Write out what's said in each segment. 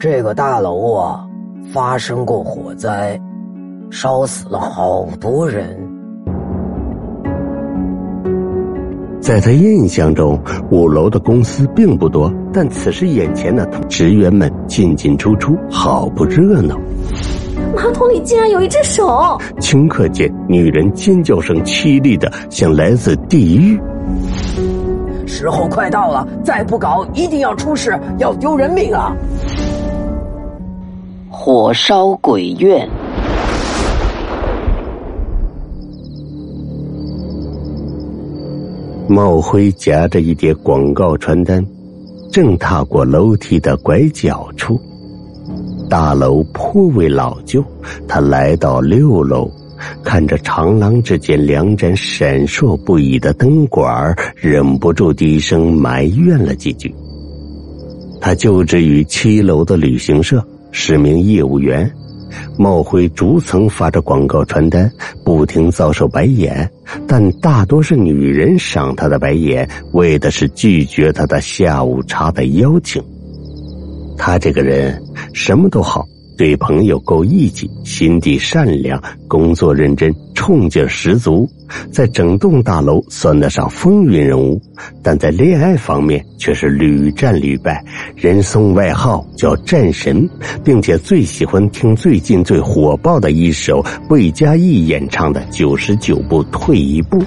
这个大楼啊，发生过火灾，烧死了好多人。在他印象中，五楼的公司并不多，但此时眼前的职员们进进出出，好不热闹。马桶里竟然有一只手！顷刻间，女人尖叫声凄厉的像来自地狱。时候快到了，再不搞，一定要出事，要丢人命啊！火烧鬼院。茂辉夹着一叠广告传单，正踏过楼梯的拐角处。大楼颇为老旧，他来到六楼，看着长廊之间两盏闪烁不已的灯管，忍不住低声埋怨了几句。他就职于七楼的旅行社。是名业务员，茂辉逐层发着广告传单，不停遭受白眼，但大多是女人赏他的白眼，为的是拒绝他的下午茶的邀请。他这个人什么都好。对朋友够义气，心地善良，工作认真，冲劲十足，在整栋大楼算得上风云人物。但在恋爱方面却是屡战屡败，人送外号叫“战神”，并且最喜欢听最近最火爆的一首魏佳艺演唱的《九十九步退一步》。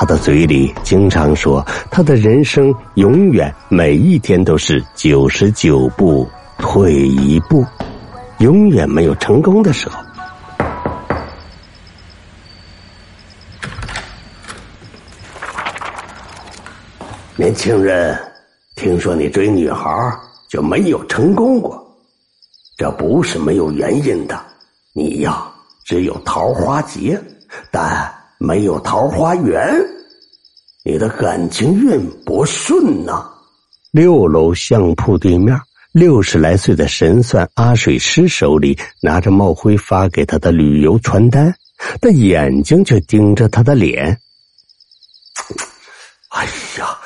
他的嘴里经常说，他的人生永远每一天都是九十九步退一步，永远没有成功的时候。年轻人，听说你追女孩就没有成功过，这不是没有原因的。你呀，只有桃花劫，但。没有桃花源，你的感情运不顺呐。六楼相铺对面，六十来岁的神算阿水师手里拿着茂辉发给他的旅游传单，但眼睛却盯着他的脸。哎呀，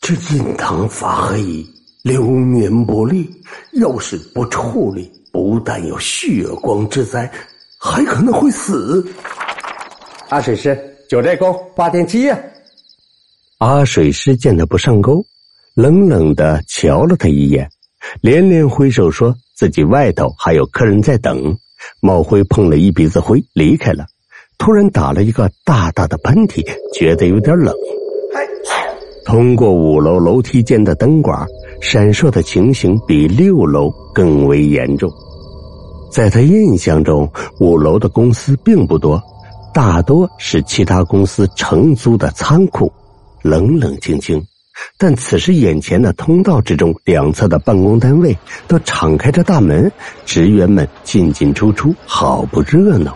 这印堂发黑，流年不利，要是不处理，不但有血光之灾，还可能会死。阿水师，九寨沟发电机呀！阿水师见他不上钩，冷冷的瞧了他一眼，连连挥手说自己外头还有客人在等。茂辉碰了一鼻子灰，离开了。突然打了一个大大的喷嚏，觉得有点冷。通过五楼楼梯间的灯管，闪烁的情形比六楼更为严重。在他印象中，五楼的公司并不多。大多是其他公司承租的仓库，冷冷清清。但此时眼前的通道之中，两侧的办公单位都敞开着大门，职员们进进出出，好不热闹。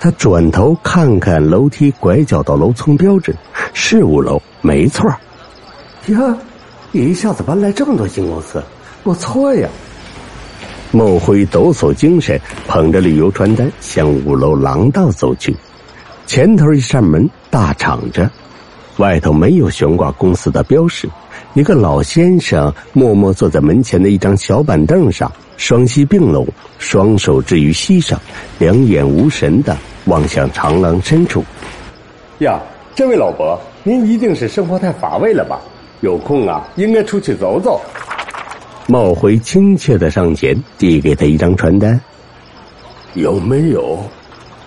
他转头看看楼梯拐角的楼层标志，是五楼，没错。呀，一下子搬来这么多新公司，不错呀。孟辉抖擞精神，捧着旅游传单向五楼廊道走去。前头一扇门大敞着，外头没有悬挂公司的标识。一个老先生默默坐在门前的一张小板凳上，双膝并拢，双手置于膝上，两眼无神的望向长廊深处。呀，这位老伯，您一定是生活太乏味了吧？有空啊，应该出去走走。茂辉亲切的上前递给他一张传单，有没有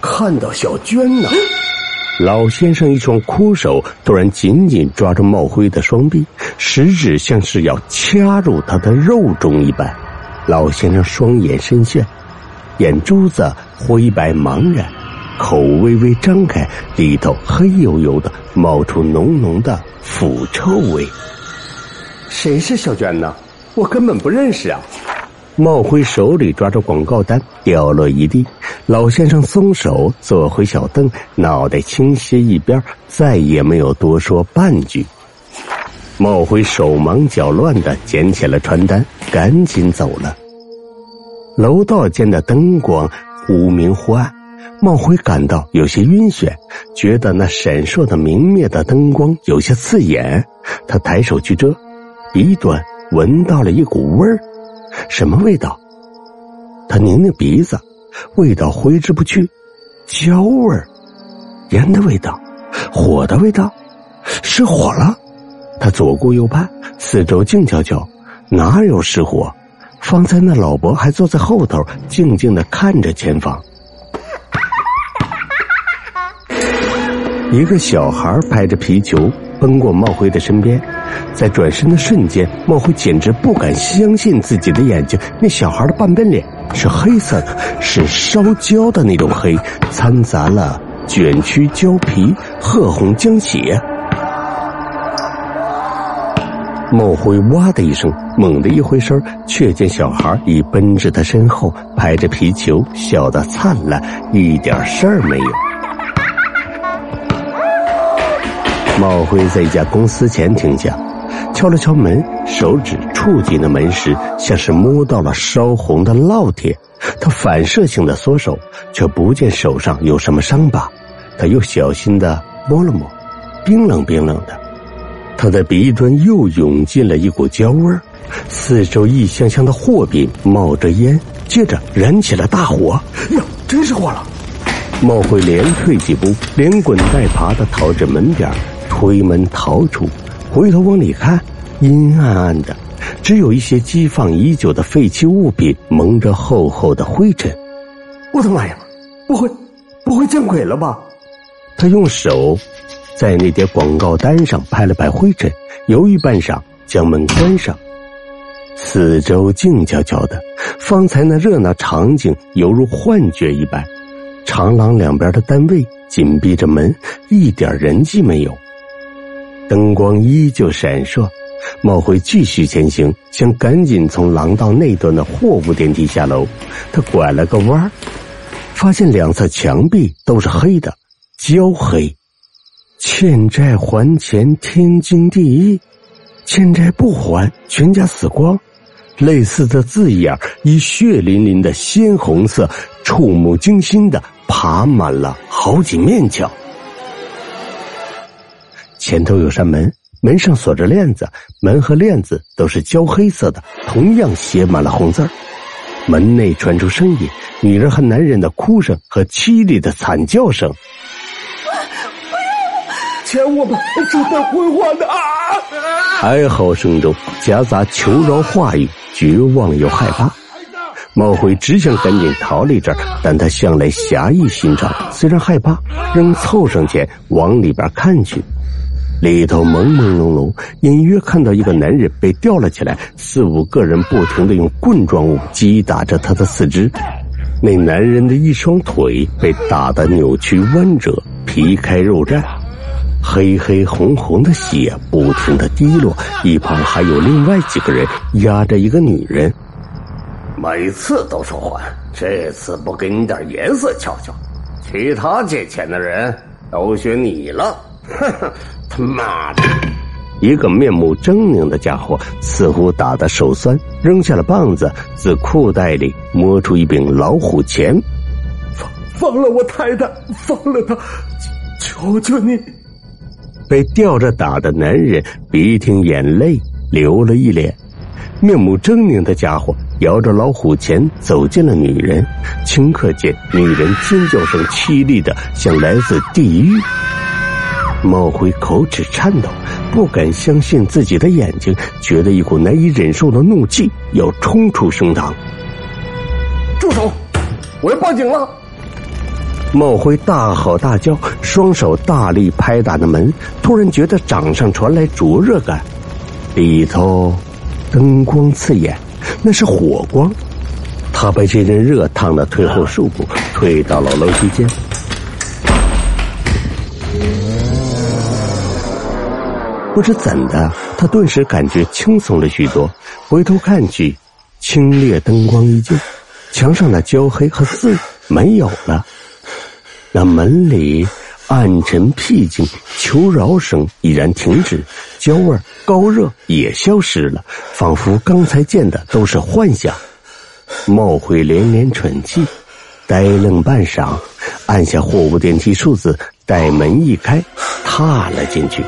看到小娟呢？老先生一双枯手突然紧紧抓住茂辉的双臂，食指像是要掐入他的肉中一般。老先生双眼深陷，眼珠子灰白茫然，口微微张开，里头黑油油的冒出浓浓的腐臭味。谁是小娟呢？我根本不认识啊！茂辉手里抓着广告单掉落一地，老先生松手坐回小凳，脑袋倾斜一边，再也没有多说半句。茂辉手忙脚乱的捡起了传单，赶紧走了。楼道间的灯光忽明忽暗，茂辉感到有些晕眩，觉得那闪烁的明灭的灯光有些刺眼，他抬手去遮。鼻端闻到了一股味儿，什么味道？他拧拧鼻子，味道挥之不去，焦味儿，烟的味道，火的味道，失火了。他左顾右盼，四周静悄悄，哪有失火？方才那老伯还坐在后头，静静的看着前方。一个小孩拍着皮球奔过茂辉的身边，在转身的瞬间，茂辉简直不敢相信自己的眼睛。那小孩的半边脸是黑色的，是烧焦的那种黑，掺杂了卷曲焦皮、褐红浆血。茂辉哇的一声，猛地一回身，却见小孩已奔至他身后，拍着皮球，笑得灿烂，一点事儿没有。茂辉在一家公司前停下，敲了敲门，手指触及那门时，像是摸到了烧红的烙铁。他反射性的缩手，却不见手上有什么伤疤。他又小心的摸了摸，冰冷冰冷的。他的鼻端又涌进了一股焦味儿，四周一箱箱的货品冒着烟，接着燃起了大火。呀，真是火了！茂辉连退几步，连滚带爬的逃至门边。推门逃出，回头往里看，阴暗暗的，只有一些积放已久的废弃物品蒙着厚厚的灰尘。我的妈呀！不会，不会见鬼了吧？他用手在那叠广告单上拍了拍灰尘，犹豫半晌，将门关上。四周静悄悄的，方才那热闹场景犹如幻觉一般。长廊两边的单位紧闭着门，一点人迹没有。灯光依旧闪烁，茂辉继续前行，想赶紧从廊道那端的货物电梯下楼。他拐了个弯发现两侧墙壁都是黑的，焦黑。欠债还钱天经地义，欠债不还全家死光。类似的字眼以血淋淋的鲜红色，触目惊心的爬满了好几面墙。前头有扇门，门上锁着链子，门和链子都是焦黑色的，同样写满了红字门内传出声音，女人和男人的哭声和凄厉的惨叫声。钱我们正在归还的啊！哀嚎声中夹杂求饶话语，绝望又害怕。茂辉只想赶紧逃离这儿，但他向来侠义心肠，虽然害怕，仍凑上前往里边看去。里头朦朦胧胧，隐约看到一个男人被吊了起来，四五个人不停的用棍状物击打着他的四肢。那男人的一双腿被打得扭曲弯折，皮开肉绽，黑黑红红的血不停的滴落。一旁还有另外几个人压着一个女人。每次都说还，这次不给你点颜色瞧瞧，其他借钱的人都学你了。哼哼。他妈的！一个面目狰狞的家伙似乎打得手酸，扔下了棒子，自裤袋里摸出一柄老虎钳，放放了我太太，放了他，求求你！被吊着打的男人鼻涕眼泪流了一脸，面目狰狞的家伙摇着老虎钳走进了女人，顷刻间，女人尖叫声凄厉的像来自地狱。茂辉口齿颤抖，不敢相信自己的眼睛，觉得一股难以忍受的怒气要冲出胸膛。住手！我要报警了！茂辉大吼大叫，双手大力拍打着门，突然觉得掌上传来灼热感，里头灯光刺眼，那是火光。他被这阵热烫的退后数步，退到了楼梯间。不知怎的，他顿时感觉轻松了许多。回头看去，清冽灯光依旧，墙上的焦黑和字没有了。那门里暗沉僻静，求饶声已然停止，焦味高热也消失了，仿佛刚才见的都是幻想。冒辉连连喘气，呆愣半晌，按下货物电梯数字，待门一开，踏了进去。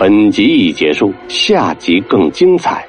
本集已结束，下集更精彩。